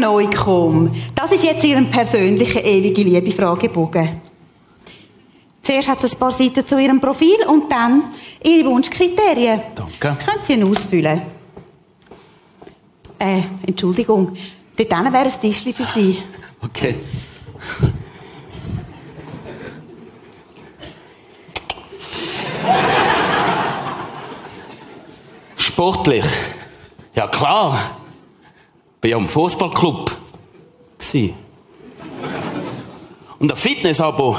Neukomm. Das ist jetzt Ihren persönlichen ewige Liebe-Fragebogen. Zuerst hat es ein paar Seiten zu Ihrem Profil und dann Ihre Wunschkriterien. Danke. Können Sie ihn ausfüllen? Äh, Entschuldigung. Dort wäre ein Tischchen für Sie. Okay. Sportlich. Ja klar. Bin ja im Fußballclub. Und ein Fitnessabo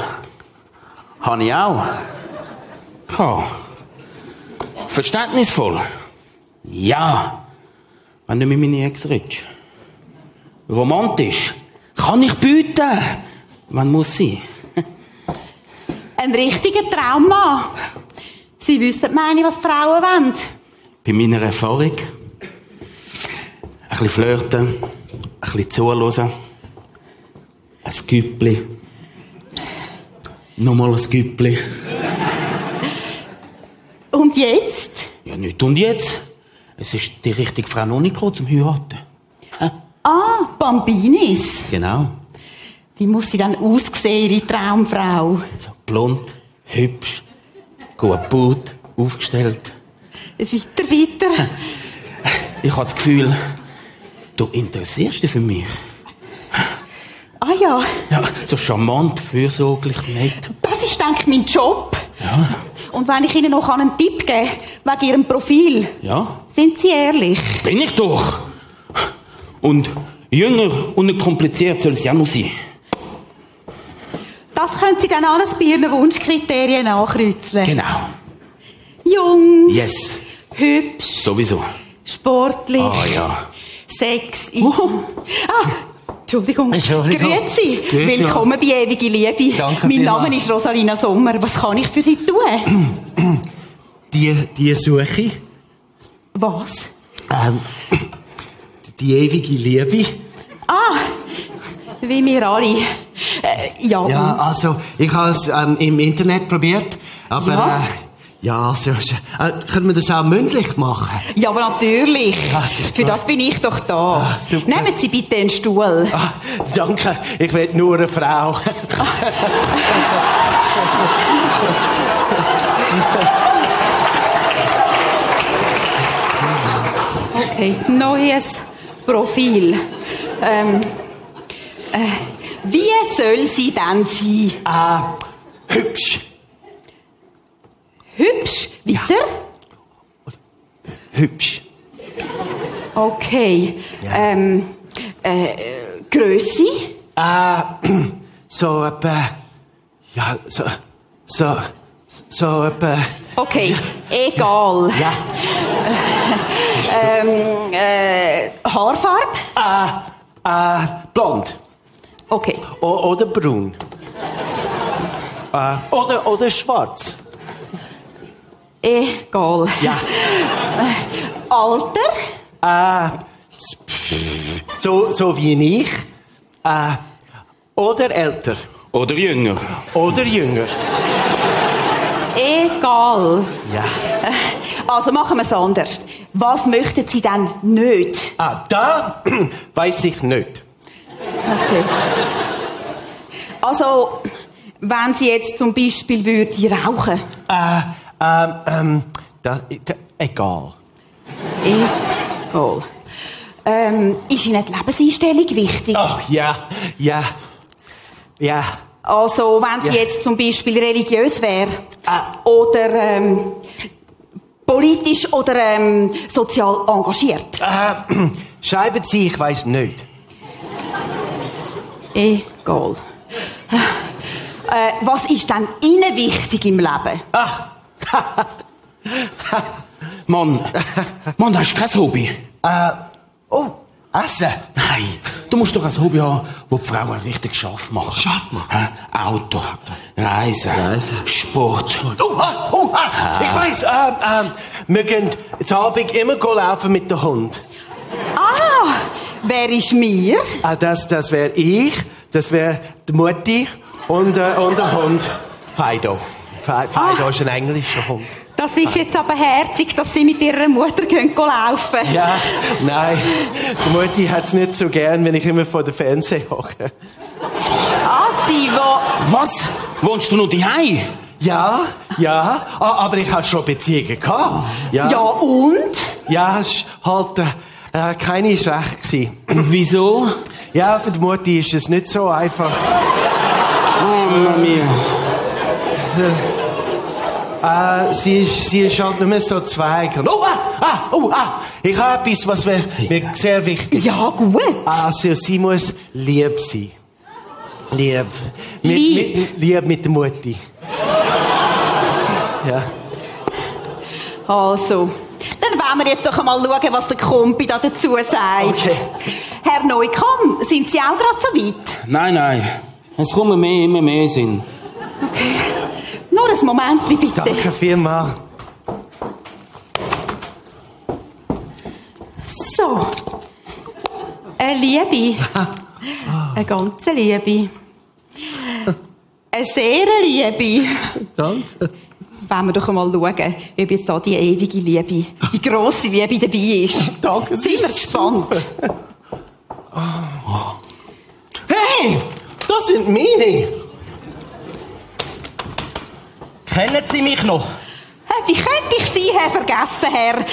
habe ich auch. Ja. Verständnisvoll. Ja. Wenn du mit meiner Ex redest. Romantisch. Kann ich bieten. Wann muss sie? Ein richtiger Traummann. Sie wissen, meine, was Frauen wollen. Bei meiner Erfahrung. Ein bisschen flirten. Ein bisschen zuhören. Ein Güppli. Nochmal ein Güppli. Und jetzt? Ja, nicht und jetzt. Es ist die richtige Frau noch nicht gekommen zum Heiraten. Ah, Bambinis. Genau. Wie muss sie dann aussehen, Ihre Traumfrau? So blond, hübsch, gut gebaut, aufgestellt. Weiter, weiter. Ich habe das Gefühl, du interessierst dich für mich. Ah ja, Ja, so charmant, fürsorglich, nett. das ist, denke ich, mein Job. Ja, Und wenn ich Ihnen noch einen Tipp kann, wegen Ihrem Profil, ja, sind Sie ehrlich? bin ich doch. Und jünger und nicht kompliziert soll es ja noch sein. Das können Sie dann alles bei Ihren Wunschkriterien nachkreuzeln. Genau. Jung, Yes, hübsch, sowieso. sportlich, Ah ja. Sexy. Uh. Ah, Entschuldigung. Entschuldigung. Grüezi. Grüezi. Willkommen bei Ewige Liebe. Danke mein. Name ist Rosalina Sommer. Was kann ich für Sie tun? Die, die Suche, Was? ähm, die ewige Liebe. Ah, wie wir alle. Äh, ja, Ja, also, ich habe es ähm, im Internet probiert, aber, Ja? äh, ja, also, äh, können wir das auch mündlich machen? ja, aber natürlich. Ja, super. Für das bin ich doch da. Ah, super. Nehmen Sie bitte einen Stuhl. Ah, danke, ich will nur eine Frau. Okay, neues Profil. Ähm, äh, wie soll sie denn sein? Ah, hübsch. Hübsch? Weiter? Hübsch. Okay. Ähm, äh, Grösse? Ah, so etwa, ja, so, so, so etwa, Okay, egal. ja, Ähm, äh, Haarfarbe? ah, ah, blond. Okay. O oder braun. Ah, oder, oder schwarz. Egal. Ja. Alter? Ah, so, so wie ich. Ah, oder älter. Oder jünger. Oder jünger. Egal. Ja. Also machen wir es anders. Was möchten Sie denn nicht? Ah, da weiß ich nicht. Okay. Also, wenn Sie jetzt zum Beispiel würden rauchen. Ah, ähm, ähm, da, da, egal. Egal. Ähm, ist Ihnen die Lebenseinstellung wichtig? Oh, ja, ja, ja. Also, wenn sie Ja. jetzt zum Beispiel religiös wäre Ah. oder ähm, politisch oder ähm, sozial engagiert. Ah, schreiben Sie, ich weiß nicht. Egal. Äh, was ist denn Ihnen wichtig im Leben? Mann, Mann, hast du kein Hobby? Oh, Essen. Nein, du musst doch ein Hobby haben, wo die Frauen richtig scharf machen. Scharf machen? Auto, Reisen, Reisen. Sport. Oh, ah, oh, ah, ich weiß, ähm, ähm, wir gehen zu Abend immer laufen mit dem Hund. Ah, wer ist mir? Ah, das, das wäre ich, das wäre die Mutti und, äh, und der Hund Fido. Feido ist ein englischer Hund. Das ist jetzt aber herzig, dass Sie mit Ihrer Mutter gehen laufen. Ja, nein. Die Mutti hat es nicht so gern, wenn ich immer vor dem Fernseher hocke. Ah, Sie, wo... Was? Wohnst du noch daheim? Ja, ja, ah, aber ich hatte schon Beziehungen gehabt. Ja, Ja, und? ja es war halt äh, äh, keine schlecht. Gewesen. Wieso? Ja, für die Mutti ist es nicht so einfach. Oh, Mamma mia. Äh, sie, ist, sie ist halt nicht mehr so zweig. Oh, ah, ah, oh, ah. Ich habe etwas, was mir, mir sehr wichtig ist. Ja, gut. Also, sie muss lieb sein. Lieb. Mit, Lieb. Mit, lieb mit der Mutti. Ja. Also, dann wollen wir jetzt doch einmal schauen, was der Kumpi da dazu sagt. Okay. Herr Neukomm, sind Sie auch gerade so weit? Nein, nein. Es kommen mehr, immer mehr Sinn. Ein Moment, bitte. Danke vielmals. So. Eine Liebe. Eine ganze Liebe. Eine sehr Liebe. Danke. Wollen wir doch einmal schauen, ob jetzt da die ewige Liebe, die grosse Liebe dabei ist. Danke, Sind wir gespannt. Hey, das sind meine. Kennen Sie mich noch? Hä, Wie könnte ich Sie, Herr, vergessen, Herr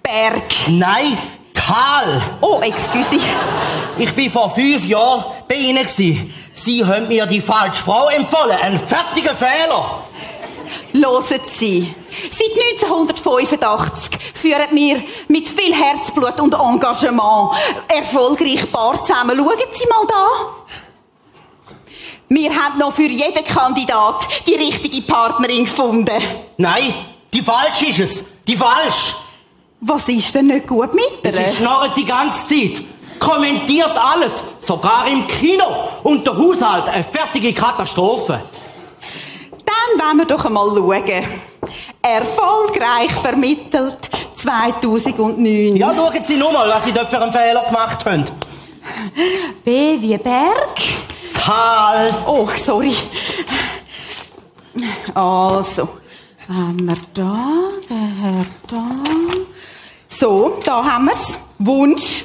Berg? Nein, Karl. Oh, excuse. Ich bin vor fünf Jahren bei Ihnen. Gewesen. Sie haben mir die falsche Frau empfohlen. Ein fertiger Fehler. Hören Sie. Seit 1985 führen wir mit viel Herzblut und Engagement erfolgreich Paar zusammen. Schauen Sie mal da. Wir haben noch für jeden Kandidat die richtige Partnerin gefunden. Nein, die falsche ist es. Die falsch. Was ist denn nicht gut mit Sie ihr? schnarrt die ganze Zeit. Kommentiert alles. Sogar im Kino. Und der Haushalt eine fertige Katastrophe. Dann wollen wir doch einmal schauen. Erfolgreich vermittelt 2009. Ja, schauen Sie nur mal, was Sie dort für einen Fehler gemacht haben. B wie Berg. Karl. Oh, sorry. Also, haben wir da, der Herr da. So, da haben wir's. Wunsch.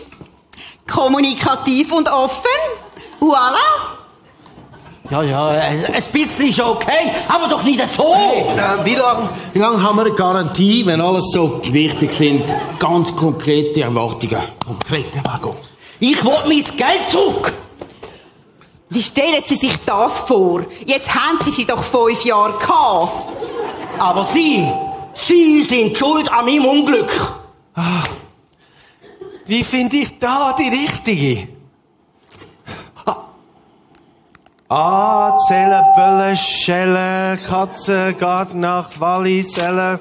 Kommunikativ und offen. Voilà. Ja, ja, ein bisschen ist okay, aber doch nicht so. Äh, wie lange wie lang haben wir eine Garantie, wenn alles so wichtig sind? Ganz konkrete Erwartungen. Konkrete Erwartungen. Ich will mein Geld zurück. Wie stellen Sie sich das vor? Jetzt haben Sie sie doch fünf Jahre gehabt. Aber Sie, Sie sind schuld an meinem Unglück. Wie finde ich da die richtige? Ah, Zelle, Bölle, Schelle, Katze, geht nach Walliselle.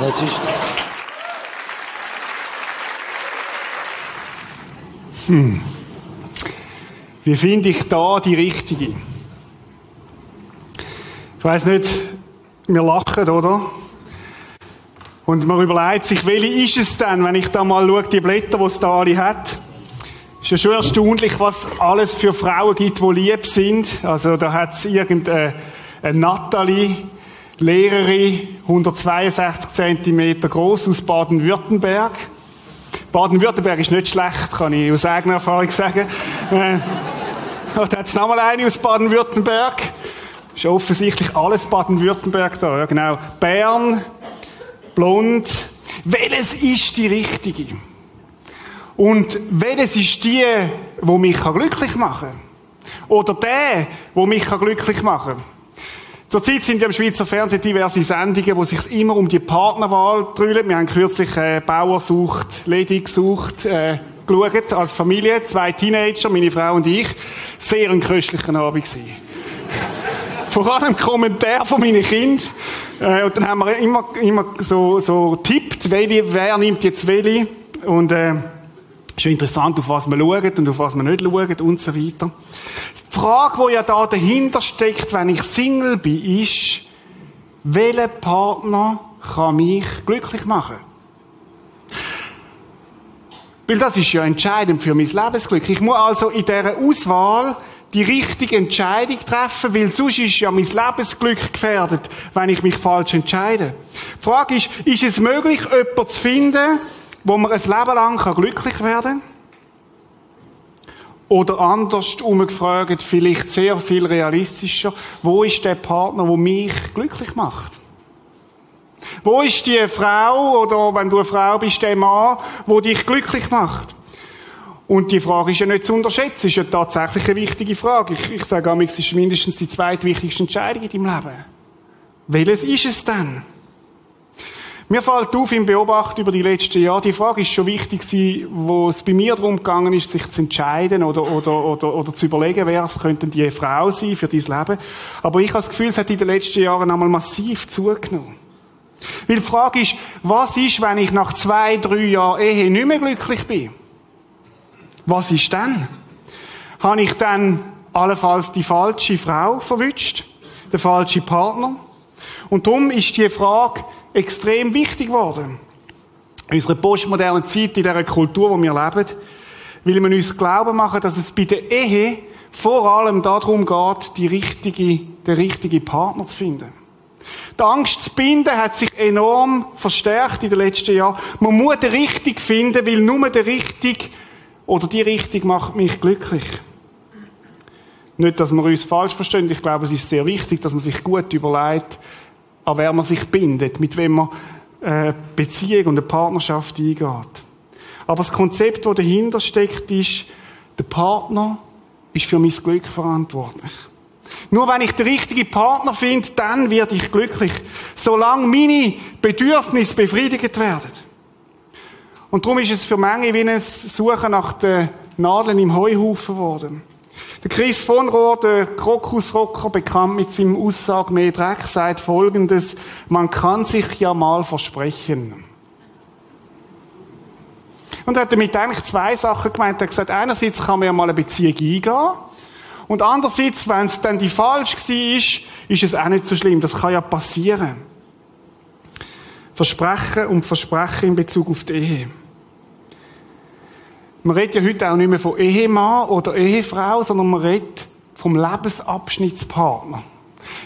Das ist... Wie finde ich da die richtige? Ich weiß nicht, wir lachen, oder? Und man überlegt sich, welche ist es denn, wenn ich da mal schaue, die Blätter, die es da alle hat. Ist ja schon erstaunlich, was alles für Frauen gibt, die lieb sind. Also da hat es irgendeine eine Natalie, Lehrerin, 162 cm groß aus Baden-Württemberg. Baden-Württemberg ist nicht schlecht, kann ich aus eigener Erfahrung sagen. Da hat es nochmal eine aus Baden-Württemberg. Ist offensichtlich alles Baden-Württemberg da, ja, genau. Bern, blond. Welches ist die richtige? Und welches ist die, wo mich glücklich machen kann? Oder der, wo mich glücklich machen kann? Zurzeit sind ja im Schweizer Fernsehen diverse Sendungen, wo sich immer um die Partnerwahl drüllen. Wir haben kürzlich äh, Bauer sucht, Lady gesucht, äh, geschaut, als Familie, zwei Teenager, meine Frau und ich. Sehr ein köstlicher Abend gewesen. Vor allem Kommentar von meinen Kindern. Äh, und dann haben wir immer, immer so, so tippt, welche, wer nimmt jetzt welche. Und, äh, ja interessant, auf was man schaut und auf was man nicht schaut und so weiter. Die Frage, die ja da dahinter steckt, wenn ich Single bin, ist, welcher Partner kann mich glücklich machen? Weil das ist ja entscheidend für mein Lebensglück. Ich muss also in dieser Auswahl die richtige Entscheidung treffen, weil sonst ist ja mein Lebensglück gefährdet, wenn ich mich falsch entscheide. Die Frage ist, ist es möglich, jemanden zu finden, wo man ein Leben lang glücklich werden kann? Oder anders umgefragt, vielleicht sehr viel realistischer, wo ist der Partner, der mich glücklich macht? Wo ist die Frau, oder wenn du eine Frau bist, der Mann, wo dich glücklich macht? Und die Frage ist ja nicht zu unterschätzen, ist ja tatsächlich eine wichtige Frage. Ich, ich sage es ist mindestens die zweitwichtigste Entscheidung in deinem Leben. Welches ist es denn? Mir fällt auf im Beobachten über die letzten Jahre, die Frage ist schon wichtig gewesen, wo es bei mir darum gegangen ist, sich zu entscheiden oder, oder, oder, oder zu überlegen, wer es könnte die Frau sein für dein Leben. Aber ich habe das Gefühl, es hat in den letzten Jahren einmal massiv zugenommen. Weil die Frage ist, was ist, wenn ich nach zwei, drei Jahren Ehe nicht mehr glücklich bin? Was ist dann? Habe ich dann allenfalls die falsche Frau verwünscht? Den falschen Partner? Und darum ist die Frage extrem wichtig geworden. In unserer postmodernen Zeit, in dieser Kultur, wo wir leben, will man uns glauben machen, dass es bei der Ehe vor allem darum geht, die richtige, den richtigen Partner zu finden. Die Angst zu binden hat sich enorm verstärkt in den letzten Jahren. Man muss den richtig finden, weil nur der richtig oder die Richtung macht mich glücklich. Nicht, dass wir uns falsch verstehen. Ich glaube, es ist sehr wichtig, dass man sich gut überlegt, an wer man sich bindet, mit wem man eine äh, Beziehung und eine Partnerschaft eingeht. Aber das Konzept, das dahinter steckt, ist, der Partner ist für mein Glück verantwortlich. Nur wenn ich den richtigen Partner finde, dann werde ich glücklich. Solange meine Bedürfnisse befriedigt werden. Und darum ist es für Menge wie ein Suchen nach den Nadeln im Heuhaufen geworden. Der Chris von Rohr, der Krokusrocker, bekannt mit seinem Aussage mehr Dreck, sagt folgendes, man kann sich ja mal versprechen. Und er hat damit eigentlich zwei Sachen gemeint. Er hat gesagt, einerseits kann man ja mal eine Beziehung eingehen. Und andererseits, wenn es dann die falsch war, ist, ist es auch nicht so schlimm. Das kann ja passieren. Versprechen und Versprechen in Bezug auf die Ehe. Man redet ja heute auch nicht mehr von Ehemann oder Ehefrau, sondern man redet vom Lebensabschnittspartner.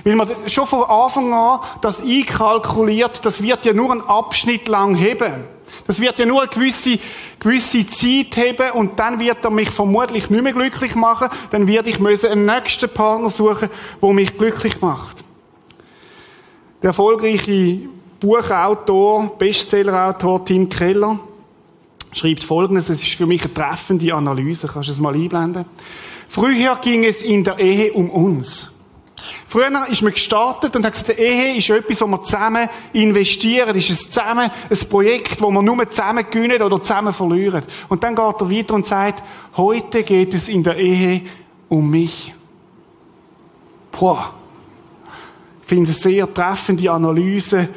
Weil man schon von Anfang an das einkalkuliert, das wird ja nur einen Abschnitt lang heben. Das wird ja nur eine gewisse, gewisse Zeit heben und dann wird er mich vermutlich nicht mehr glücklich machen. Dann werde ich müssen einen nächsten Partner suchen, der mich glücklich macht. Der erfolgreiche Buchautor, Bestsellerautor Tim Keller schreibt Folgendes, es ist für mich eine treffende Analyse, kannst du es mal einblenden? Früher ging es in der Ehe um uns. Früher ist man gestartet und hat gesagt, Ehe ist etwas, wo wir zusammen investieren, ist es zusammen ein Projekt, wo wir nur zusammen gewinnen oder zusammen verlieren. Und dann geht er weiter und sagt, heute geht es in der Ehe um mich. Boah. Ich finde es sehr treffende Analyse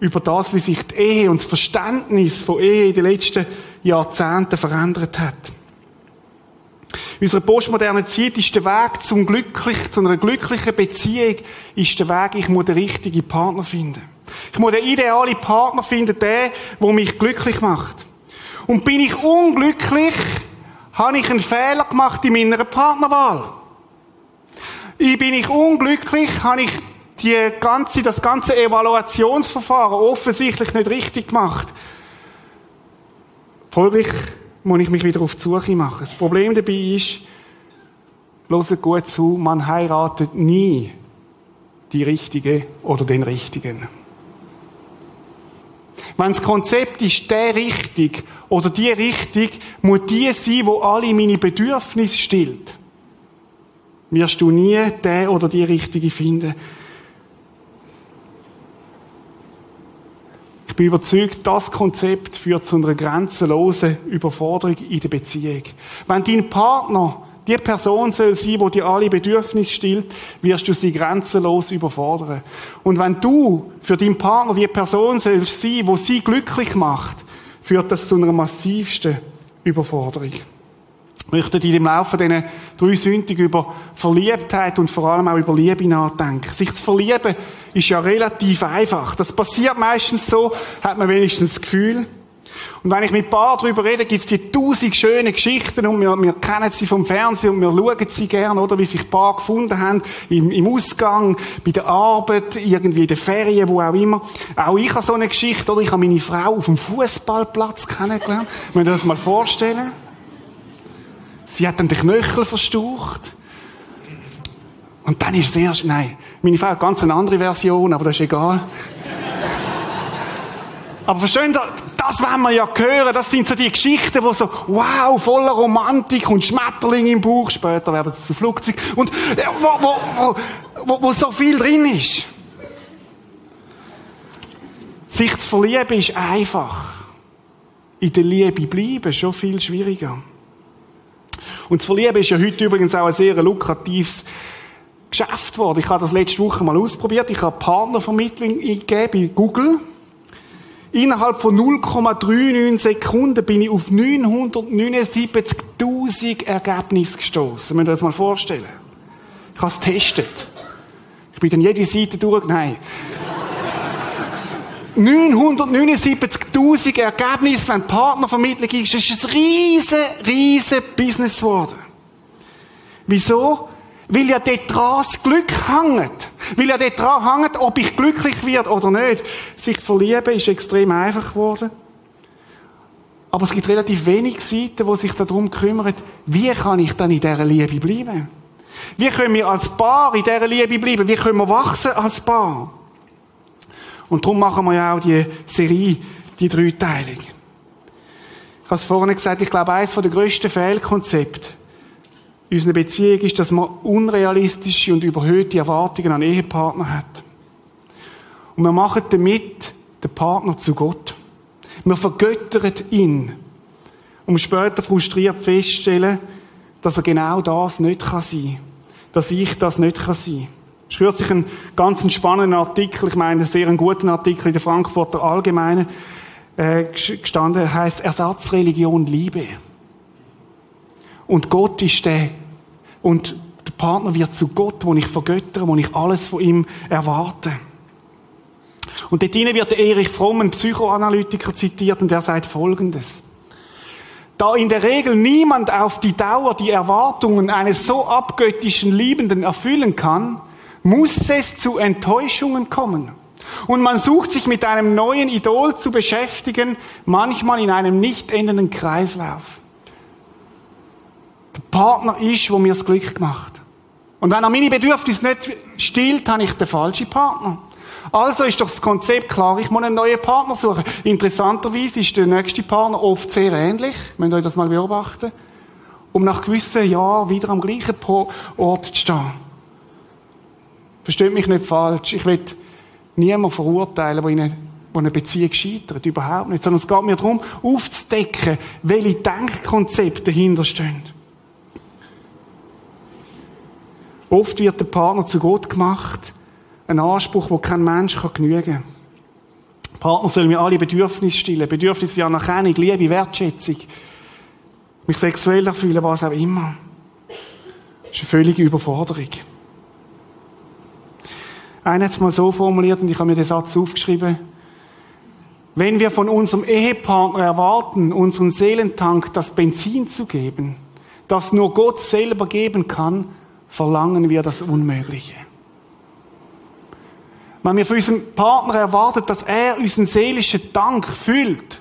über das, wie sich die Ehe und das Verständnis von Ehe in den letzten Jahrzehnten verändert hat. In unserer postmodernen Zeit ist der Weg zum glücklich, zu einer glücklichen Beziehung, ist der Weg, ich muss den richtigen Partner finden. Ich muss den idealen Partner finden, der, der mich glücklich macht. Und bin ich unglücklich, habe ich einen Fehler gemacht in meiner Partnerwahl. Bin ich unglücklich, habe ich die ganze, das ganze Evaluationsverfahren offensichtlich nicht richtig gemacht. Folglich muss ich mich wieder auf die Suche machen. Das Problem dabei ist, hört gut zu, man heiratet nie die Richtige oder den Richtigen. Wenn das Konzept ist, der richtig oder die richtig, muss die sein, wo alle meine Bedürfnisse stillt. Wirst du nie der oder die Richtige finden. Ich bin überzeugt, das Konzept führt zu einer grenzenlosen Überforderung in der Beziehung. Wenn dein Partner die Person soll sein, die dir alle Bedürfnisse stillt, wirst du sie grenzenlos überfordern. Und wenn du für deinen Partner die Person sollst sein, die sie glücklich macht, führt das zu einer massivsten Überforderung. Möchte in dem Laufe dieser drei Sünden über Verliebtheit und vor allem auch über Liebe nachdenken. Sich zu verlieben ist ja relativ einfach. Das passiert meistens so, hat man wenigstens das Gefühl. Und wenn ich mit Paar darüber rede, gibt es die tausend schönen Geschichten und wir, wir kennen sie vom Fernsehen und wir schauen sie gern, oder? Wie sich Paar gefunden haben, im, im Ausgang, bei der Arbeit, irgendwie in den Ferien, wo auch immer. Auch ich habe so eine Geschichte, oder? Ich habe meine Frau auf dem Fußballplatz kennengelernt. Wenn ihr das mal vorstellen. Sie hat dann den Knöchel verstaucht. Und dann ist es erst, nein, meine Frau hat ganz eine andere Version, aber das ist egal. aber verstehen Sie, das wollen wir ja hören. Das sind so die Geschichten, wo so, wow, voller Romantik und Schmetterling im Bauch. Später werden sie zu Flugzeug. Und äh, wo, wo, wo, wo, so viel drin ist. Sich zu verlieben ist einfach. In der Liebe bleiben schon viel schwieriger. Und zu verlieben ist ja heute übrigens auch ein sehr lukratives Geschäft geworden. Ich habe das letzte Woche mal ausprobiert. Ich habe Partnervermittlung eingegeben bei Google. Innerhalb von 0,39 Sekunden bin ich auf 979.000 Ergebnisse gestoßen. Müsst ihr das mal vorstellen. Ich habe es getestet. Ich bin dann jede Seite durch. Nein. 979.000 Ergebnisse, wenn Partnervermittlung ist, das ist ein riesen, riesen Business geworden. Wieso? Weil ja dort dran das Glück hängt. Weil ja dort dran hängt, ob ich glücklich werde oder nicht. Sich verlieben ist extrem einfach geworden. Aber es gibt relativ wenig Seiten, die sich darum kümmern, wie kann ich dann in dieser Liebe bleiben? Wie können wir als Paar in dieser Liebe bleiben? Wie können wir wachsen als Paar? Und darum machen wir ja auch die Serie, die dreiteilig. Ich habe es vorhin gesagt, ich glaube, eines der grössten Fehlkonzepte in unserer Beziehung ist, dass man unrealistische und überhöhte Erwartungen an Ehepartner hat. Und wir machen damit den Partner zu Gott. Wir vergöttern ihn, um später frustriert festzustellen, dass er genau das nicht kann sein. Dass ich das nicht kann sein. Es ist kürzlich ein ganz spannender Artikel, ich meine, einen sehr guten Artikel in der Frankfurter Allgemeinen, äh, gestanden, heißt Ersatzreligion Liebe. Und Gott ist der und der Partner wird zu Gott, wo ich vergöttere, wo ich alles von ihm erwarte. Und dort wird der Erich Fromm, ein Psychoanalytiker, zitiert und er sagt Folgendes. Da in der Regel niemand auf die Dauer die Erwartungen eines so abgöttischen Liebenden erfüllen kann, muss es zu Enttäuschungen kommen. Und man sucht sich mit einem neuen Idol zu beschäftigen, manchmal in einem nicht endenden Kreislauf. Der Partner ist, wo mir das Glück macht. Und wenn er meine Bedürfnisse nicht stillt, habe ich den falschen Partner. Also ist doch das Konzept klar, ich muss einen neuen Partner suchen. Interessanterweise ist der nächste Partner oft sehr ähnlich. Ihr euch das mal beobachten. Um nach gewissen Jahren wieder am gleichen Ort zu stehen. Versteht mich nicht falsch. Ich will niemanden verurteilen, der in eine, wo eine Beziehung scheitert. Überhaupt nicht. Sondern es geht mir darum, aufzudecken, welche Denkkonzepte dahinter stehen. Oft wird der Partner zu Gott gemacht. Ein Anspruch, wo kein Mensch kann genügen kann. Der Partner soll mir alle Bedürfnisse stillen. Bedürfnisse wie Anerkennung, Liebe, Wertschätzung. Mich sexuell erfüllen, was auch immer. Das ist eine völlige Überforderung. Einer hat es mal so formuliert, und ich habe mir den Satz aufgeschrieben. Wenn wir von unserem Ehepartner erwarten, unseren Seelentank das Benzin zu geben, das nur Gott selber geben kann, verlangen wir das Unmögliche. Wenn wir von unserem Partner erwarten, dass er unseren seelischen Dank füllt,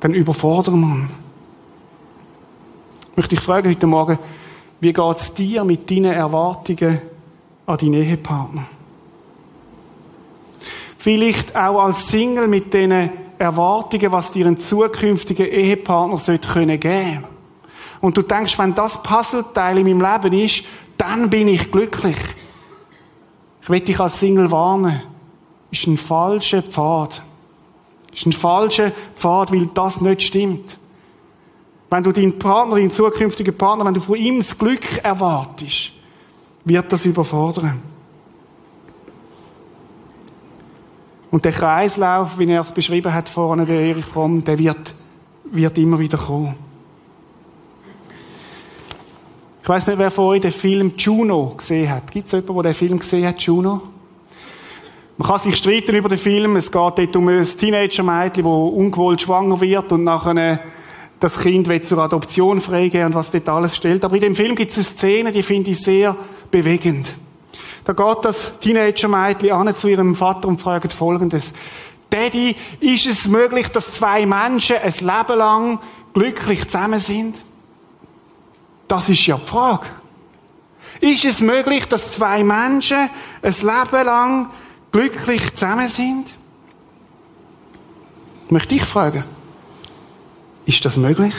dann überfordern wir ihn. Ich möchte dich fragen heute Morgen, wie geht es dir mit deinen Erwartungen an deinen Ehepartner? Vielleicht auch als Single mit den Erwartungen, was dir ein zukünftiger Ehepartner sollte geben können und du denkst, wenn das Puzzleteil in meinem Leben ist, dann bin ich glücklich. Ich will dich als Single warnen. Ist ein falscher Pfad. Ist ein falscher Pfad, weil das nicht stimmt. Wenn du deinen Partner, deinen zukünftigen Partner, wenn du von ihm das Glück erwartest, wird das überfordern. Und der Kreislauf, wie er es beschrieben hat vorne, der Erich Fromm, der wird, wird immer wieder kommen. Ich weiß nicht, wer von euch den Film Juno gesehen hat. Gibt es jemanden, der den Film gesehen hat, Juno? Man kann sich streiten über den Film. Es geht dort um ein Teenager-Mädchen, das ungewollt schwanger wird und nachher das Kind wird zur Adoption freigeben und was dort alles stellt. Aber in dem Film gibt es eine Szene, die finde ich sehr bewegend. Da geht das Teenager-Mädchen an zu ihrem Vater und fragt Folgendes. Daddy, ist es möglich, dass zwei Menschen ein Leben lang glücklich zusammen sind? Das ist ja die Frage. Ist es möglich, dass zwei Menschen ein Leben lang glücklich zusammen sind? Möchte ich fragen. Ist das möglich?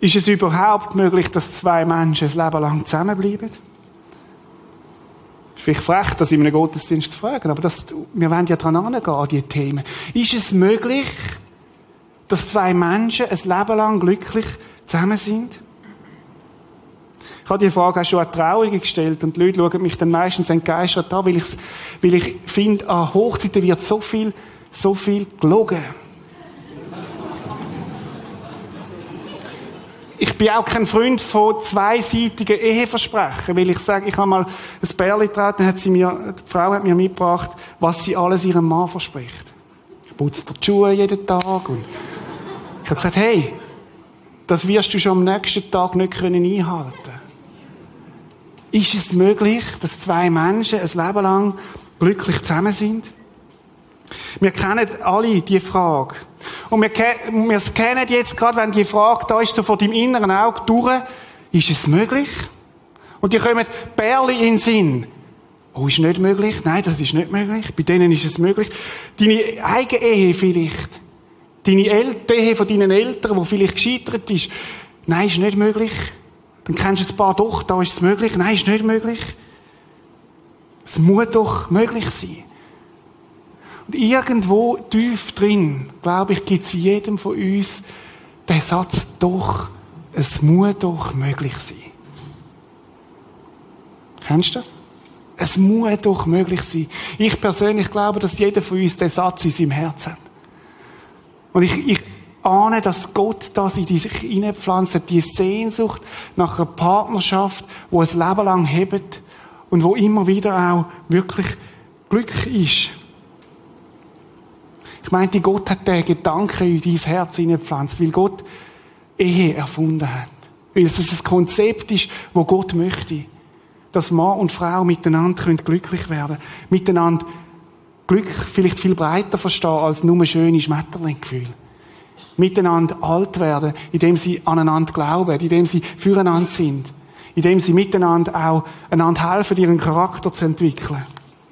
Ist es überhaupt möglich, dass zwei Menschen ein Leben lang zusammenbleiben? Ist vielleicht frech, das in einem Gottesdienst zu fragen, aber das, wir wollen ja dran angehen, an diese Themen. Ist es möglich, dass zwei Menschen ein Leben lang glücklich zusammen sind? Ich habe die Frage auch schon an Trauungen gestellt und die Leute schauen mich dann meistens entgeistert an, weil, weil ich finde, an Hochzeiten wird so viel, so viel gelogen. Ich bin auch kein Freund von zweiseitigen Eheversprechen, weil ich sage, ich habe mal ein Bärli getreten, hat sie mir, die Frau hat mir mitgebracht, was sie alles ihrem Mann verspricht. Ich putze die Schuhe jeden Tag und ich habe gesagt, hey, das wirst du schon am nächsten Tag nicht können einhalten. Ist es möglich, dass zwei Menschen ein Leben lang glücklich zusammen sind? Wir kennen alle die Frage. Und wir, wir kennen jetzt gerade, wenn die Frage da ist, so vor deinem inneren Auge durch, ist es möglich? Und die kommen Bärli in den Sinn. Oh, ist nicht möglich? Nein, das ist nicht möglich. Bei denen ist es möglich. Deine eigene Ehe vielleicht. Deine El Ehe von deinen Eltern, die vielleicht gescheitert ist. Nein, ist nicht möglich. Dann kennst du ein paar doch, da ist es möglich. Nein, ist nicht möglich. Es muss doch möglich sein. Und irgendwo tief drin, glaube ich, gibt es jedem von uns den Satz doch, es muss doch möglich sein. Kennst du das? Es muss doch möglich sein. Ich persönlich glaube, dass jeder von uns den Satz in seinem Herzen hat. Und ich, ich ahne, dass Gott das in sich hineinpflanzt hat, die Sehnsucht nach einer Partnerschaft, wo es Leben lang hebt und wo immer wieder auch wirklich Glück ist. Ich meinte, Gott hat den Gedanken in dein Herz hineingepflanzt, weil Gott Ehe erfunden hat. Weil es ein Konzept ist, wo Gott möchte. Dass Mann und Frau miteinander glücklich werden können. Miteinander Glück vielleicht viel breiter verstehen als nur schöne Schmetterlinggefühle. Miteinander alt werden, indem sie aneinander glauben, indem sie füreinander sind. Indem sie miteinander auch einander helfen, ihren Charakter zu entwickeln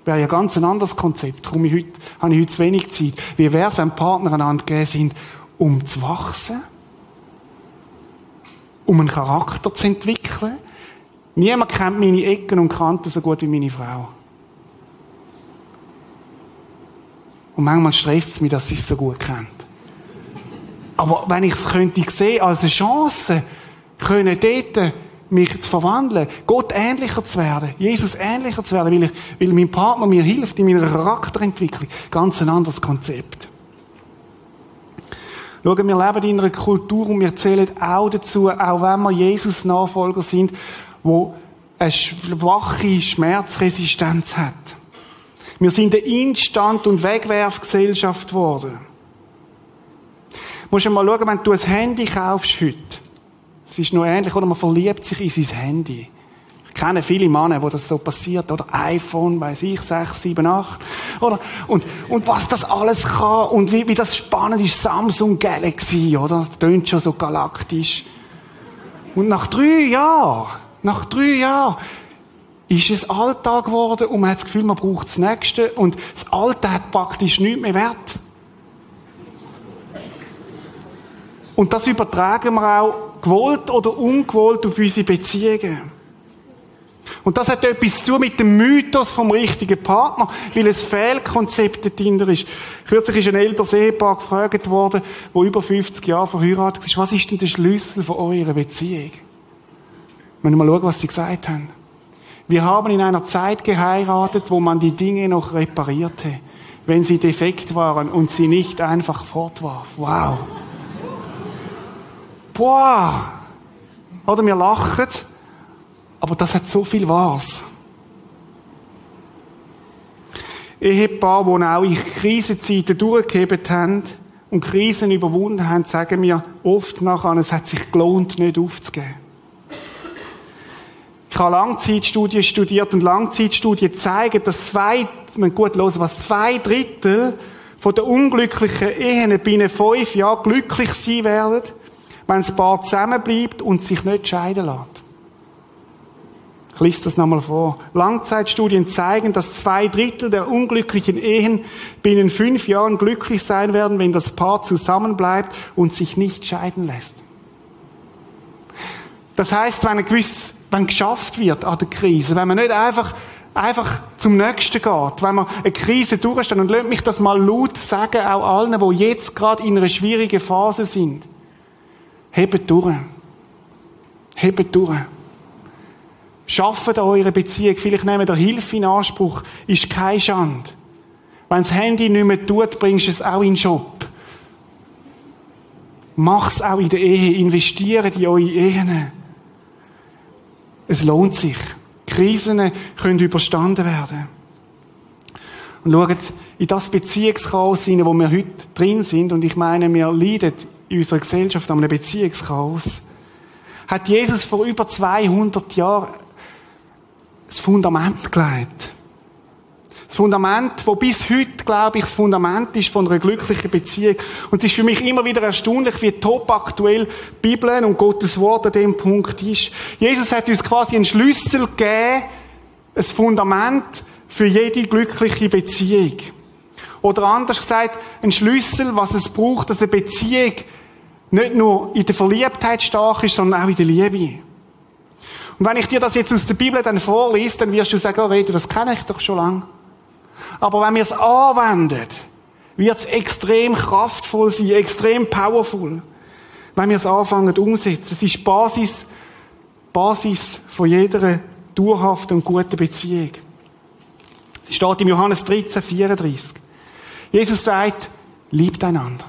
wäre ja ganz ein anderes Konzept. Darum habe ich heute zu wenig Zeit. Wie wäre es, wenn Partner einander gegeben sind, um zu wachsen? Um einen Charakter zu entwickeln? Niemand kennt meine Ecken und Kanten so gut wie meine Frau. Und manchmal stresst es mich, dass sie es so gut kennt. Aber wenn ich es könnte sehen als eine Chance, können dort mich zu verwandeln, Gott ähnlicher zu werden, Jesus ähnlicher zu werden, weil, ich, weil mein Partner mir hilft in meiner Charakterentwicklung. Ganz ein anderes Konzept. Schauen, wir leben in einer Kultur und wir zählen auch dazu, auch wenn wir Jesus-Nachfolger sind, wo eine schwache Schmerzresistenz hat. Wir sind eine Instand- und Wegwerfgesellschaft geworden. Du musst mal schauen, wenn du ein Handy kaufst heute, es ist nur ähnlich, oder man verliebt sich in sein Handy. Ich kenne viele Männer, wo das so passiert, oder iPhone, weiß ich, 6, 7, 8, oder? Und, und was das alles kann, und wie, wie das spannend ist, Samsung Galaxy, oder? Das tönt schon so galaktisch. Und nach drei Jahren, nach drei Jahren, ist es Alltag geworden und man hat das Gefühl, man braucht das Nächste und das Alte hat praktisch nichts mehr Wert. Und das übertragen wir auch gewollt oder ungewollt auf unsere Beziehungen. Und das hat etwas zu mit dem Mythos vom richtigen Partner, weil es Fehlkonzept dahinter ist. Kürzlich ist ein älteres Ehepaar gefragt worden, wo über 50 Jahre verheiratet ist, was ist denn der Schlüssel für eure Beziehung? Wir mal schauen, was sie gesagt haben. Wir haben in einer Zeit geheiratet, wo man die Dinge noch reparierte, wenn sie defekt waren und sie nicht einfach fortwarf. Wow boah, oder wir lachen, aber das hat so viel Wahres. Ehepaar, die auch in Krisenzeiten durchgehebt haben und Krisen überwunden haben, sagen mir oft nachher, es hat sich gelohnt, nicht aufzugeben. Ich habe Langzeitstudien studiert und Langzeitstudien zeigen, dass zwei, man gut hören, was zwei Drittel von den unglücklichen Ehen binnen fünf Jahren glücklich sein werden, wenn das Paar zusammenbleibt und sich nicht scheiden lässt. Ich lese das nochmal vor. Langzeitstudien zeigen, dass zwei Drittel der unglücklichen Ehen binnen fünf Jahren glücklich sein werden, wenn das Paar zusammenbleibt und sich nicht scheiden lässt. Das heißt, wenn ein gewisses wenn geschafft wird an der Krise, wenn man nicht einfach, einfach zum Nächsten geht, wenn man eine Krise durchsteht, und lasst mich das mal laut sagen, auch allen, die jetzt gerade in einer schwierigen Phase sind. Hebt durch. Hebt durch. Schafft an eurer Beziehung. Vielleicht nehmt ihr Hilfe in Anspruch. Ist kein Schand. Wenn das Handy nicht mehr tut, bringst du es auch in den Job. Mach's auch in der Ehe. Investiert in eure Ehen. Es lohnt sich. Krisen können überstanden werden. Und schaut, in das Beziehungschaos hinein, wo wir heute drin sind, und ich meine, wir leiden in unserer Gesellschaft an einem Beziehungschaos, hat Jesus vor über 200 Jahren das Fundament gelegt. Das Fundament, wo bis heute, glaube ich, das Fundament ist von einer glücklichen Beziehung. Und es ist für mich immer wieder erstaunlich, wie top aktuell Bibel und Gottes Wort an dem Punkt ist. Jesus hat uns quasi einen Schlüssel gegeben, ein Fundament für jede glückliche Beziehung. Oder anders gesagt, ein Schlüssel, was es braucht, dass eine Beziehung nicht nur in der Verliebtheit stark ist, sondern auch in der Liebe. Und wenn ich dir das jetzt aus der Bibel dann vorlese, dann wirst du sagen, oh, Rede, das kenne ich doch schon lange. Aber wenn wir es anwenden, wird es extrem kraftvoll sein, extrem powerful. Wenn wir es anfangen umsetzen. Es ist Basis, Basis von jeder dauerhaften und guten Beziehung. Es steht im Johannes 13, 34. Jesus sagt, liebt einander.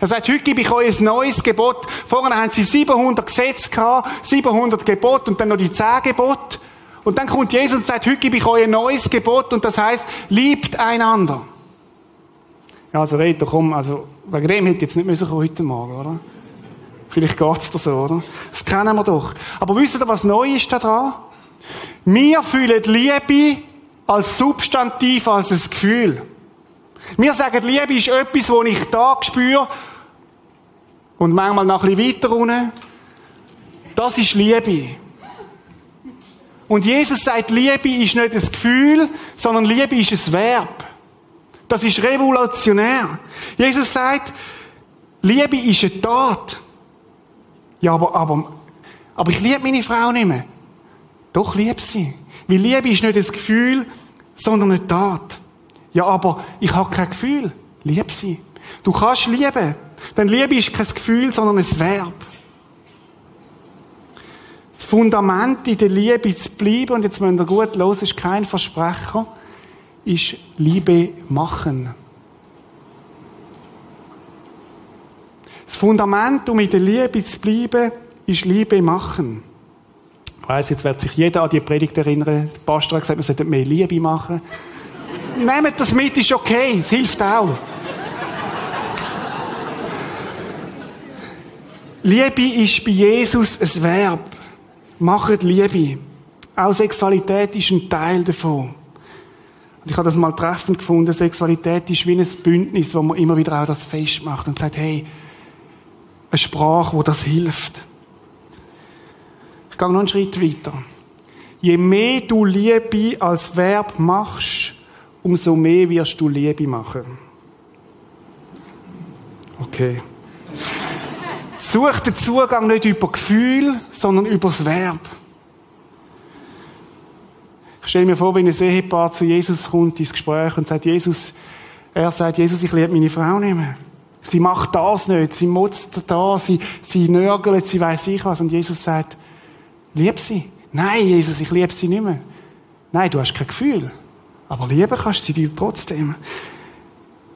Er sagt, heute gebe ich euch ein neues Gebot. Vorher haben sie 700 Gesetze gehabt, 700 Gebote und dann noch die 10 Gebote. Und dann kommt Jesus und sagt, heute gebe ich euch ein neues Gebot und das heißt, liebt einander. Ja, also Reto, komm, also wegen dem hätte ich jetzt nicht müssen heute Morgen, oder? Vielleicht geht's dir so, oder? Das kennen wir doch. Aber wisst ihr, was neu ist da dran? Wir fühlen Liebe als Substantiv, als ein Gefühl. Wir sagen, Liebe ist etwas, das ich da spüre und manchmal noch ein bisschen weiter unten. Das ist Liebe. Und Jesus sagt, Liebe ist nicht ein Gefühl, sondern Liebe ist ein Verb. Das ist revolutionär. Jesus sagt, Liebe ist eine Tat. Ja, aber, aber, aber ich liebe meine Frau nicht mehr. Doch liebe sie. Weil Liebe ist nicht ein Gefühl, sondern eine Tat. Ja, aber ich habe kein Gefühl. Liebe sie. Du kannst lieben. Denn Liebe ist kein Gefühl, sondern ein Verb das Fundament in der Liebe zu bleiben, und jetzt müsst ihr gut los, ist kein Versprecher, ist Liebe machen. Das Fundament, um in der Liebe zu bleiben, ist Liebe machen. Ich weiss, jetzt wird sich jeder an die Predigt erinnern. Der Pastor hat gesagt, wir sollten mehr Liebe machen. Nehmt das mit, ist okay, es hilft auch. Liebe ist bei Jesus ein Verb. Macht Liebe. Auch Sexualität ist ein Teil davon. Und ich habe das mal treffend gefunden. Sexualität ist wie ein Bündnis, wo man immer wieder auch das festmacht und sagt, hey, eine Sprache, wo das hilft. Ich gehe noch einen Schritt weiter. Je mehr du Liebe als Verb machst, umso mehr wirst du Liebe machen. Okay. Such den Zugang nicht über Gefühl, sondern über das Verb. Ich stelle mir vor, wenn ein Ehepaar zu Jesus kommt ins Gespräch und sagt, Jesus, er sagt, Jesus, ich liebe meine Frau nicht mehr. Sie macht das nicht, sie motzt da, sie, sie nörgelt, sie weiß ich was. Und Jesus sagt, lieb sie. Nein, Jesus, ich liebe sie nicht mehr. Nein, du hast kein Gefühl. Aber lieben kannst du sie trotzdem.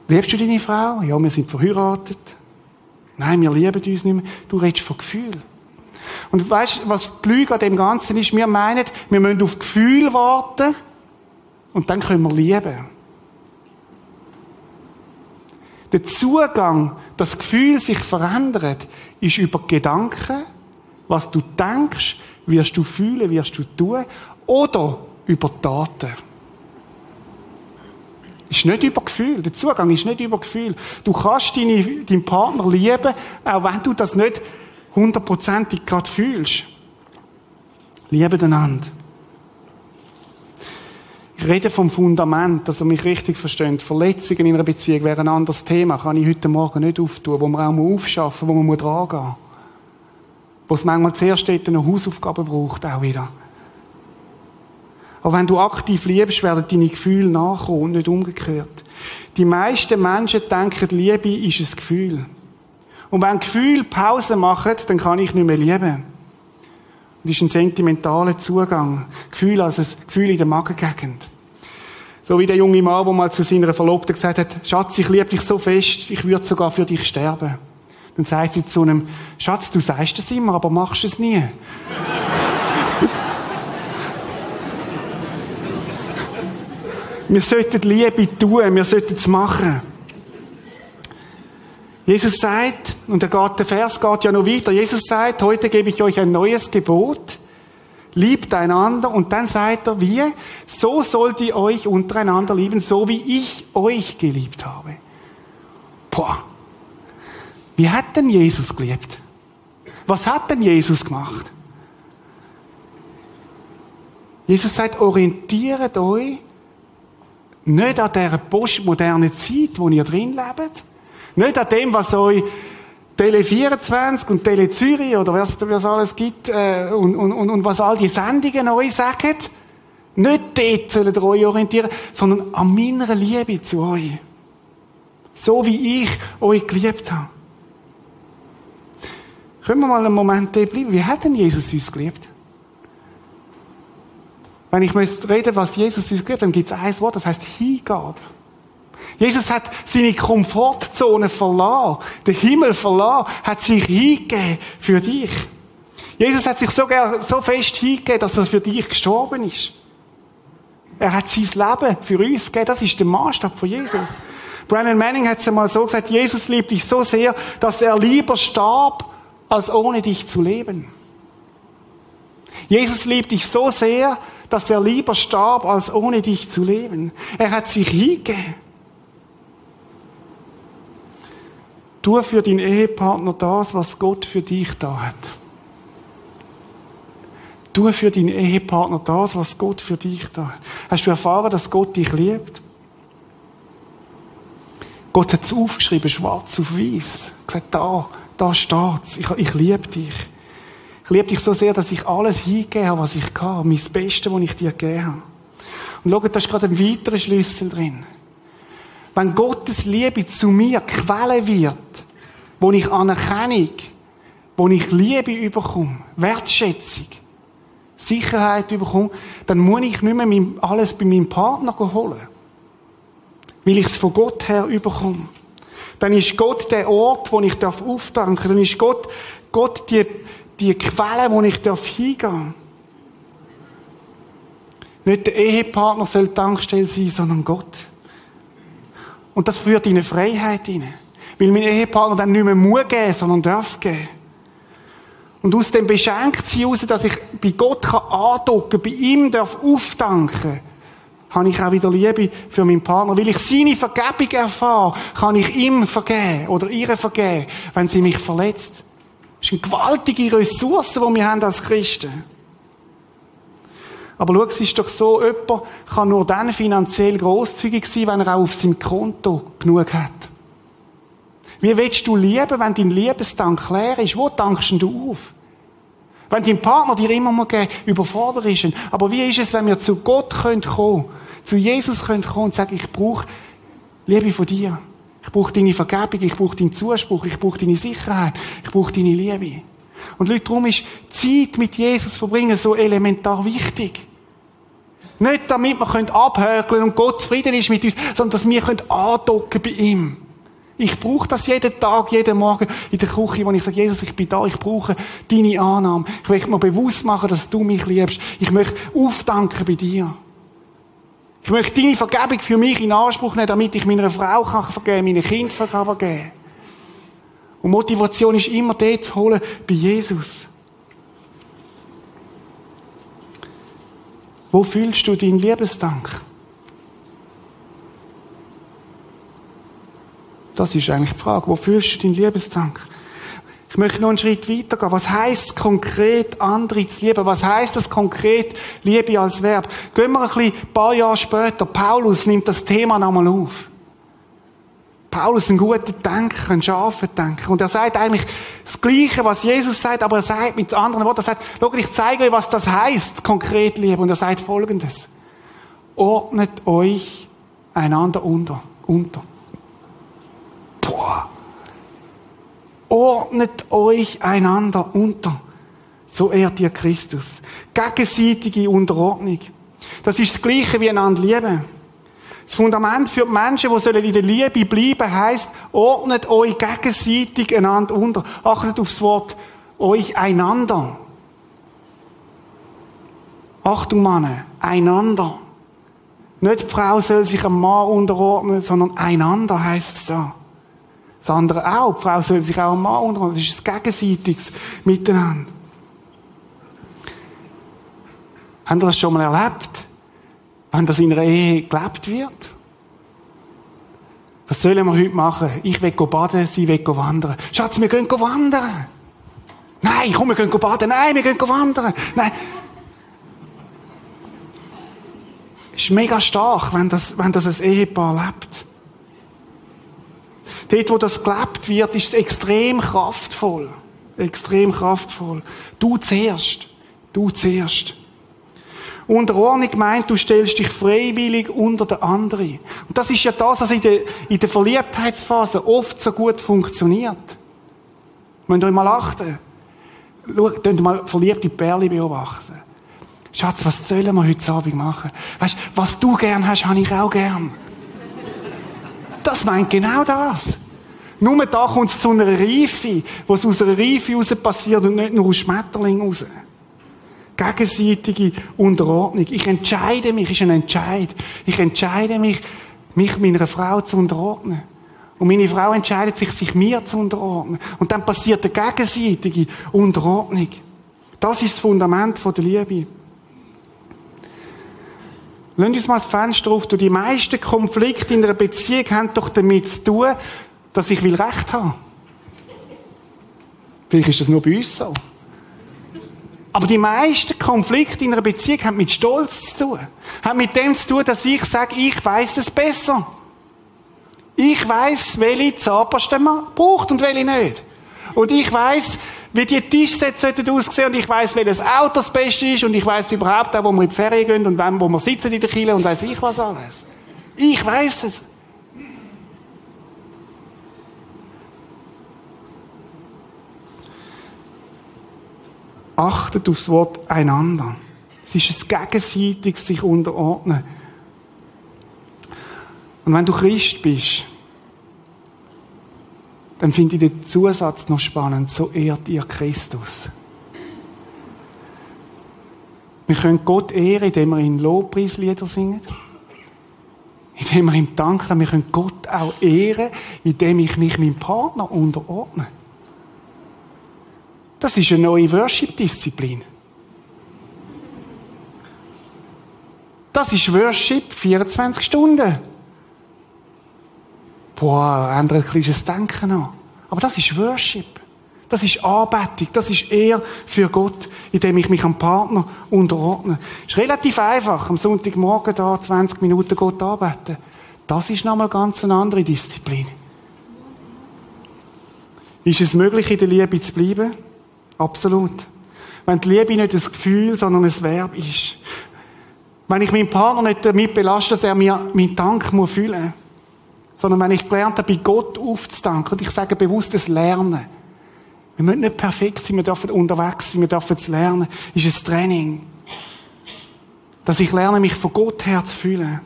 Liebst du deine Frau? Ja, wir sind verheiratet. Nein, wir lieben uns nicht mehr. Du redest von Gefühl. Und weißt, was die Lüge an dem Ganzen ist? Wir meinen, wir müssen auf Gefühl warten Und dann können wir lieben. Der Zugang, das Gefühl sich verändert, ist über Gedanken, was du denkst, wirst du fühlen, wirst du tun, oder über Taten. Ist nicht über Gefühl. Der Zugang ist nicht über Gefühl. Du kannst deine, deinen Partner lieben, auch wenn du das nicht hundertprozentig gerade fühlst. Liebe einander. Ich rede vom Fundament, dass ihr mich richtig versteht. Verletzungen in einer Beziehung wäre ein anderes Thema. Kann ich heute Morgen nicht auftun, wo man auch aufschaffen muss, wo man dran gehen muss. Wo es manchmal zuerst eine Hausaufgabe braucht, auch wieder. Aber wenn du aktiv liebst, werden deine Gefühle nachkommen und nicht umgekehrt. Die meisten Menschen denken, Liebe ist ein Gefühl. Und wenn Gefühle Pause machen, dann kann ich nicht mehr lieben. Das ist ein sentimentaler Zugang. Gefühl als ein Gefühl in der Magengegend. So wie der junge Mann, der mal zu seiner Verlobten gesagt hat, Schatz, ich liebe dich so fest, ich würde sogar für dich sterben. Dann sagt sie zu einem, Schatz, du sagst es immer, aber machst es nie. Wir sollten Liebe tun, wir sollten es machen. Jesus sagt, und der, Vers geht ja noch weiter, Jesus sagt, heute gebe ich euch ein neues Gebot, liebt einander, und dann sagt er, wie? So sollt ihr euch untereinander lieben, so wie ich euch geliebt habe. Boah. Wie hat denn Jesus geliebt? Was hat denn Jesus gemacht? Jesus sagt, orientiert euch nicht an dieser postmodernen Zeit, wo ihr drin lebt, nicht an dem, was euch Tele 24 und Tele Zürich oder was es alles gibt äh, und, und, und, und was all die Sendungen euch sagen. Nicht dort sollt ihr euch orientieren, sondern an meiner Liebe zu euch. So wie ich euch geliebt habe. Können wir mal einen Moment bleiben? Wie hat denn Jesus uns geliebt? Wenn ich reden rede, was Jesus uns hat, dann gibt es ein Wort, das heißt Hingabe. Jesus hat seine Komfortzone verlassen, den Himmel verlassen, hat sich hingegeben für dich. Jesus hat sich sogar so fest hingegeben, dass er für dich gestorben ist. Er hat sein Leben für uns gegeben. Das ist der Maßstab von Jesus. Brandon Manning hat es einmal so gesagt, Jesus liebt dich so sehr, dass er lieber starb, als ohne dich zu leben. Jesus liebt dich so sehr, dass er lieber starb, als ohne dich zu leben. Er hat sich hingegeben. Tu für deinen Ehepartner das, was Gott für dich da hat. Tu für deinen Ehepartner das, was Gott für dich da hat. Hast du erfahren, dass Gott dich liebt? Gott hat es aufgeschrieben, schwarz auf weiß. Gesagt, da, da steht's. Ich, ich liebe dich. Ich liebe dich so sehr, dass ich alles hingegeben habe, was ich kann. Mein Bestes, was ich dir gegeben habe. Und schau, da ist gerade ein weiterer Schlüssel drin. Wenn Gottes Liebe zu mir Quelle wird, wo ich Anerkennung, wo ich Liebe überkomme, Wertschätzung, Sicherheit überkomme, dann muss ich nicht mehr alles bei meinem Partner holen. Weil ich es von Gott her überkomme. Dann ist Gott der Ort, wo ich aufdanken darf. Dann ist Gott, Gott die, die Quelle, wo ich hingehen darf. Nicht der Ehepartner soll Tankstelle sein, sondern Gott. Und das führt in eine Freiheit hinein. Weil mein Ehepartner dann nicht mehr muss geben, sondern darf geben. Und aus dem beschenkt sie dass ich bei Gott kann andocken, bei ihm darf aufdanken, habe ich auch wieder Liebe für meinen Partner. Weil ich seine Vergebung erfahre, kann ich ihm vergeben oder ihr vergeben, wenn sie mich verletzt. Das ist eine gewaltige Ressource, die wir haben als Christen. Aber schau, es ist doch so, jemand kann nur dann finanziell grosszügig sein, wenn er auch auf seinem Konto genug hat. Wie willst du lieben, wenn dein Liebesdank leer ist? Wo dankst du auf? Wenn dein Partner dir immer mal überfordert ist. Aber wie ist es, wenn wir zu Gott kommen können, zu Jesus kommen und sagen, ich brauche Liebe von dir. Ich brauche deine Vergebung, ich brauche deinen Zuspruch, ich brauche deine Sicherheit, ich brauche deine Liebe. Und Leute, darum ist Zeit mit Jesus verbringen so elementar wichtig. Nicht damit wir abhökeln und Gott zufrieden ist mit uns, sondern dass wir andocken bei ihm. Ich brauche das jeden Tag, jeden Morgen in der Küche, wo ich sage, Jesus, ich bin da, ich brauche deine Annahme. Ich möchte mir bewusst machen, dass du mich liebst. Ich möchte aufdanken bei dir. Ich möchte deine Vergebung für mich in Anspruch nehmen, damit ich meiner Frau kann vergeben, meinen vergeben kann. Und Motivation ist immer dort zu holen bei Jesus. Wo fühlst du deinen Liebesdank? Das ist eigentlich die Frage. Wo fühlst du deinen Liebesdank? Ich möchte noch einen Schritt weitergehen. Was heißt konkret, andere zu lieben? Was heißt das konkret, Liebe als Verb? Gehen wir ein, bisschen, ein paar Jahre später. Paulus nimmt das Thema nochmal auf. Paulus ein guter Denker, ein scharfer Denker. Und er sagt eigentlich das Gleiche, was Jesus sagt, aber er sagt mit anderen Worten, er sagt, schau, ich zeige euch, was das heißt, konkret Liebe. Und er sagt Folgendes. Ordnet euch einander unter. unter. Boah ordnet euch einander unter. So ehrt ihr Christus. Gegenseitige Unterordnung. Das ist das Gleiche wie einander lieben. Das Fundament für die Menschen, die in der Liebe bleiben, heißt, ordnet euch gegenseitig einander unter. Achtet aufs Wort euch einander. Achtung, Mann, einander. Nicht die Frau soll sich einem Mann unterordnen, sondern einander heißt es da. Das andere auch. Die Frau soll sich auch am Mann unterordnen. Das ist das Gegenseitiges Miteinander. Haben Sie das schon mal erlebt? Wenn das in einer Ehe gelebt wird? Was sollen wir heute machen? Ich will baden, sie will wandern. Schatz, wir gehen wandern. Nein, komm, wir gehen baden. Nein, wir gehen wandern. Nein. Es ist mega stark, wenn das, wenn das ein Ehepaar lebt. Dort, wo das gelebt wird, ist es extrem kraftvoll. Extrem kraftvoll. Du zuerst. Du zuerst. Unterordnung meint, du stellst dich freiwillig unter den anderen. Und das ist ja das, was in der, in der Verliebtheitsphase oft so gut funktioniert. Müsst ihr mal achten. Schaut, mal verliebte Perle beobachten. Schatz, was sollen wir heute Abend machen? Weißt, was du gern hast, habe ich auch gern. Das meint genau das. Nur da kommt es zu einer Reife, was aus einer Reife heraus passiert und nicht nur aus Schmetterling raus. Gegenseitige Unterordnung. Ich entscheide mich, ist ein Entscheid. Ich entscheide mich, mich meiner Frau zu unterordnen. Und meine Frau entscheidet sich, sich mir zu unterordnen. Und dann passiert eine gegenseitige Unterordnung. Das ist das Fundament der Liebe. Lass uns mal das Fenster auf. Die meisten Konflikte in einer Beziehung haben doch damit zu tun, dass ich will Recht haben. Vielleicht ist das nur bei uns so. Aber die meisten Konflikte in einer Beziehung haben mit Stolz zu tun. Haben mit dem zu tun, dass ich sage, ich weiß es besser. Ich weiß, welche Zahnpasta man braucht und welche nicht. Und ich weiß, wie die Tischsätze aussehen und ich weiß, welches Auto das Beste ist und ich weiß überhaupt auch, wo wir in die Ferien gehen und wann, wo wir sitzen in der Kille und weiß ich was alles. Ich weiß es. Achtet aufs Wort einander. Es ist ein gegenseitiges sich unterordnen. Und wenn du Christ bist, dann finde ich den Zusatz noch spannend. So ehrt ihr Christus. Wir können Gott ehren, indem wir in Lobpreislieder singen. Indem wir ihm danken. Wir können Gott auch ehren, indem ich mich meinem Partner unterordne. Das ist eine neue Worship-Disziplin. Das ist Worship 24 Stunden. Boah, ändert ein kleines Denken an. Aber das ist Worship. Das ist Anbetung. Das ist eher für Gott, indem ich mich am Partner unterordne. Ist relativ einfach, am Sonntagmorgen da 20 Minuten Gott arbeiten. Das ist nochmal ganz eine andere Disziplin. Ist es möglich, in der Liebe zu bleiben? Absolut. Wenn die Liebe nicht ein Gefühl, sondern ein Verb ist. Wenn ich meinen Partner nicht damit belaste, dass er mir meinen Dank fühlen muss. Sondern wenn ich gelernt habe, bei Gott aufzudanken. Und ich sage bewusst das Lernen. Wir müssen nicht perfekt sein, wir dürfen unterwegs sein, wir dürfen es lernen. Ist ein Training. Dass ich lerne, mich von Gott her zu fühlen.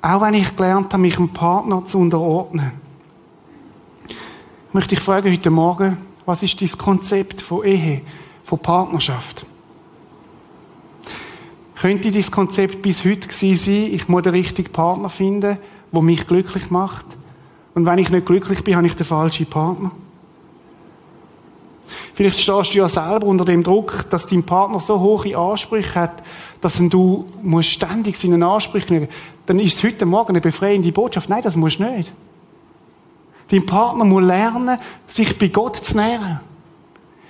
Auch wenn ich gelernt habe, mich einem Partner zu unterordnen. Möchte ich fragen heute Morgen, was ist dein Konzept von Ehe, von Partnerschaft? Könnte dieses Konzept bis heute gewesen sein, ich muss den richtigen Partner finden, der mich glücklich macht? Und wenn ich nicht glücklich bin, habe ich den falschen Partner? Vielleicht stehst du ja selber unter dem Druck, dass dein Partner so hohe Ansprüche hat, dass du musst ständig seinen Ansprüchen nehmen. Dann ist es heute Morgen eine befreiende Botschaft. Nein, das musst du nicht. Dein Partner muss lernen, sich bei Gott zu nähren.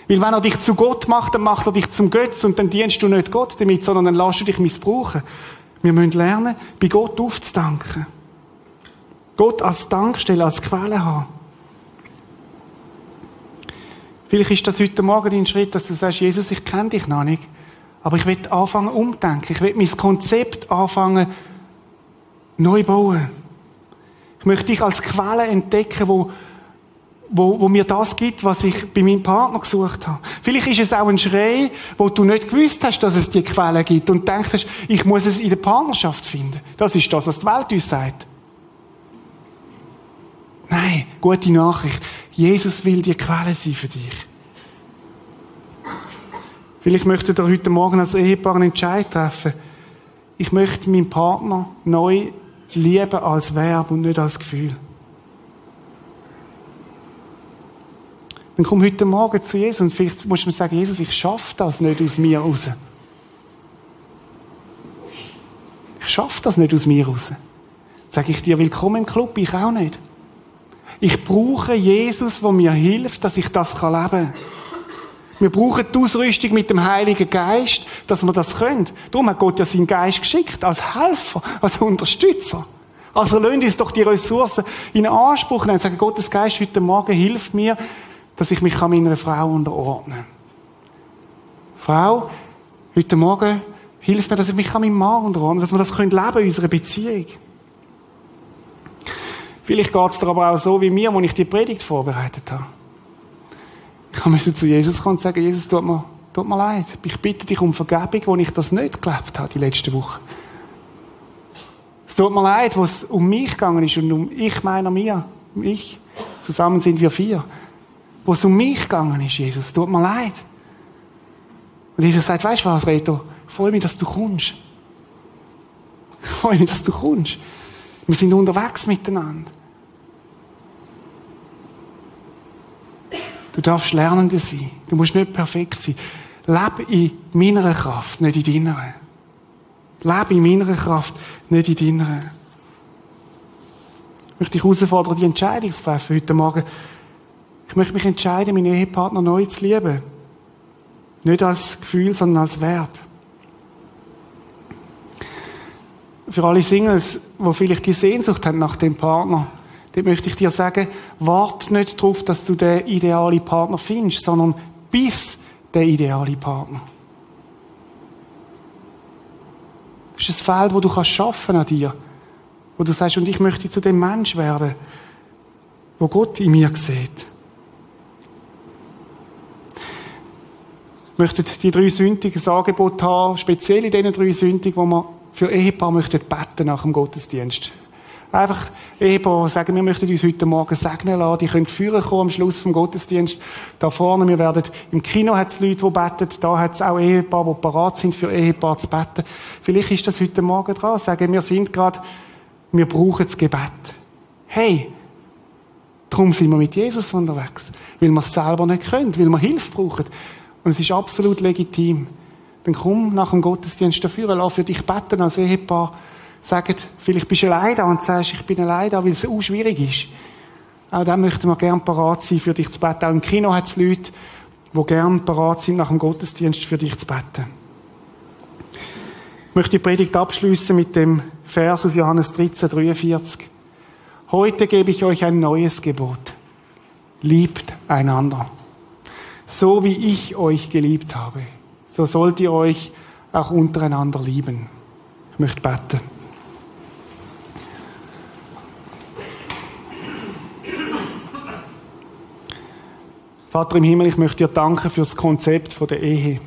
Weil wenn er dich zu Gott macht, dann macht er dich zum Götz und dann dienst du nicht Gott damit, sondern dann lässt du dich missbrauchen. Wir müssen lernen, bei Gott aufzudanken. Gott als Dankstelle, als Quelle haben. Vielleicht ist das heute Morgen dein Schritt, dass du sagst, Jesus, ich kenne dich noch nicht. Aber ich will anfangen umdenken. Ich will mein Konzept anfangen neu bauen. Ich möchte dich als Quelle entdecken, wo, wo, wo mir das gibt, was ich bei meinem Partner gesucht habe. Vielleicht ist es auch ein Schrei, wo du nicht gewusst hast, dass es die Quelle gibt und denkst, ich muss es in der Partnerschaft finden. Das ist das, was die Welt uns sagt. Nein, gute Nachricht. Jesus will die Quelle sein für dich. Vielleicht möchtet ihr heute Morgen als Ehepaar einen Entscheid treffen. Ich möchte meinen Partner neu lieben als Verb und nicht als Gefühl. Dann komm heute Morgen zu Jesus und vielleicht musst du mir sagen, Jesus, ich schaffe das nicht aus mir raus. Ich schaffe das nicht aus mir raus. Sag ich dir, willkommen im Club, ich auch nicht. Ich brauche Jesus, der mir hilft, dass ich das leben kann. Wir brauchen die Ausrüstung mit dem Heiligen Geist, dass wir das können. Darum hat Gott ja seinen Geist geschickt, als Helfer, als Unterstützer. Also lasst uns doch die Ressourcen in Anspruch nehmen. Sagen, Gottes Geist heute Morgen hilft mir, dass ich mich meiner Frau unterordnen kann. Frau, heute Morgen hilft mir, dass ich mich meinem Mann unterordnen kann, dass wir das leben können in unserer Beziehung. Vielleicht geht es dir aber auch so wie mir, als ich die Predigt vorbereitet habe. Ich musste zu Jesus kommen und sagen, Jesus, tut mir, tut mir leid. Ich bitte dich um Vergebung, wo ich das nicht gelebt habe, die letzte Woche. Es tut mir leid, wo es um mich gegangen ist und um ich meiner mir, um ich. Zusammen sind wir vier. Wo es um mich gegangen ist, Jesus, es tut mir leid. Und Jesus sagt, weißt du was, Reto? Freue mich, dass du kommst. Freue mich, dass du kommst. Wir sind unterwegs miteinander. Du darfst Lernende sein. Du musst nicht perfekt sein. Lebe in meiner Kraft, nicht in deiner. Lebe in meiner Kraft, nicht in deiner. Ich möchte dich herausfordern, die Entscheidung zu treffen heute Morgen. Ich möchte mich entscheiden, meinen Ehepartner neu zu lieben. Nicht als Gefühl, sondern als Verb. Für alle Singles, die vielleicht die Sehnsucht haben nach dem Partner, Dort möchte ich dir sagen, wart nicht darauf, dass du den idealen Partner findest, sondern bis der ideale Partner. Das ist ein Feld, wo du kannst schaffen an dir. Wo du sagst, und ich möchte zu dem Mensch werden, wo Gott in mir sieht. Möchte die drei Sündigen ein Angebot haben, speziell in diesen drei Sündigen, wo man für Ehepaar möchte beten nach dem Gottesdienst. Einfach Ehepaar sagen, wir möchten uns heute Morgen segnen lassen. Die können führen kommen am Schluss vom Gottesdienst. Da vorne, wir werden, im Kino hat es Leute, die beten. Da hat es auch Ehepaar, die parat sind, für Ehepaar zu beten. Vielleicht ist das heute Morgen dran. Sagen, wir sind gerade, wir brauchen das Gebet. Hey! Darum sind wir mit Jesus unterwegs. Weil wir es selber nicht können, weil wir Hilfe brauchen. Und es ist absolut legitim. Dann komm nach dem Gottesdienst dafür, lass für dich beten als Ehepaar sagen, vielleicht bist du allein da und sagst, ich bin allein da, weil es auch schwierig ist. Auch dann möchten wir gerne parat sein, für dich zu beten. Auch im Kino hat es Leute, die gerne parat sind, nach dem Gottesdienst für dich zu beten. Ich möchte die Predigt abschließen mit dem Vers aus Johannes 13, 43. Heute gebe ich euch ein neues Gebot. Liebt einander. So wie ich euch geliebt habe, so sollt ihr euch auch untereinander lieben. Ich möchte beten. Vater im Himmel, ich möchte dir danken für das Konzept der Ehe.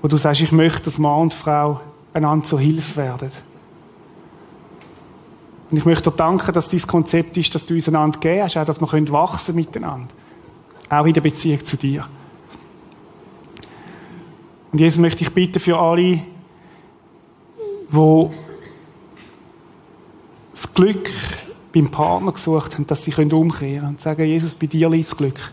Wo du sagst, ich möchte, dass Mann und Frau einander zur Hilfe werden. Und ich möchte dir danken, dass dieses Konzept ist, dass du uns einander gegeben hast, auch dass wir wachsen miteinander. Auch in der Beziehung zu dir. Und Jesus möchte ich bitten für alle, wo das Glück beim Partner gesucht haben, dass sie umkehren können und sagen, Jesus, bei dir liegt das Glück.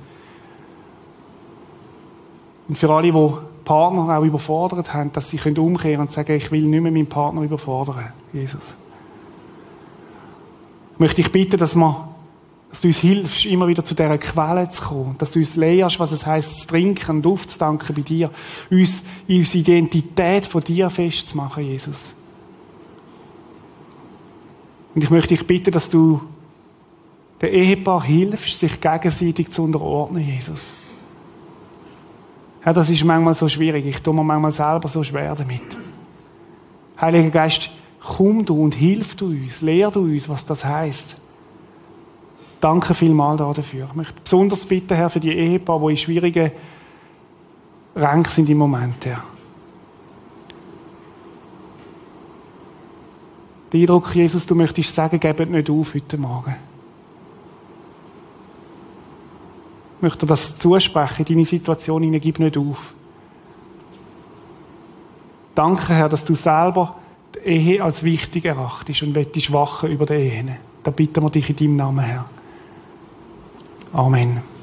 Und für alle, die Partner auch überfordert haben, dass sie umkehren können und sagen, ich will nicht mehr meinen Partner überfordern, Jesus. Möchte ich bitten, dass wir dass du uns hilfst, immer wieder zu dieser Quelle zu kommen, dass du uns lehrst, was es heißt, zu trinken und aufzudanken bei dir, uns in unsere Identität von dir festzumachen, Jesus. Und ich möchte dich bitten, dass du der Ehepaar hilfst, sich gegenseitig zu unterordnen, Jesus. Ja, das ist manchmal so schwierig. Ich tue mir manchmal selber so schwer damit. Heiliger Geist, komm du und hilf du uns, lehr du uns, was das heißt. Danke vielmals dafür. Ich möchte besonders bitten, Herr, für die Ehepaare, die in schwierigen Ränken sind im Moment, Herr. Der Eindruck, Jesus, du möchtest sagen, gebt nicht auf heute Morgen. Ich möchte das zusprechen, deine Situation hinein, gib nicht auf. Danke, Herr, dass du selber Ehe als wichtig erachtest und wettest wachen über die Ehe. Da bitten wir dich in deinem Namen, Herr. Amen.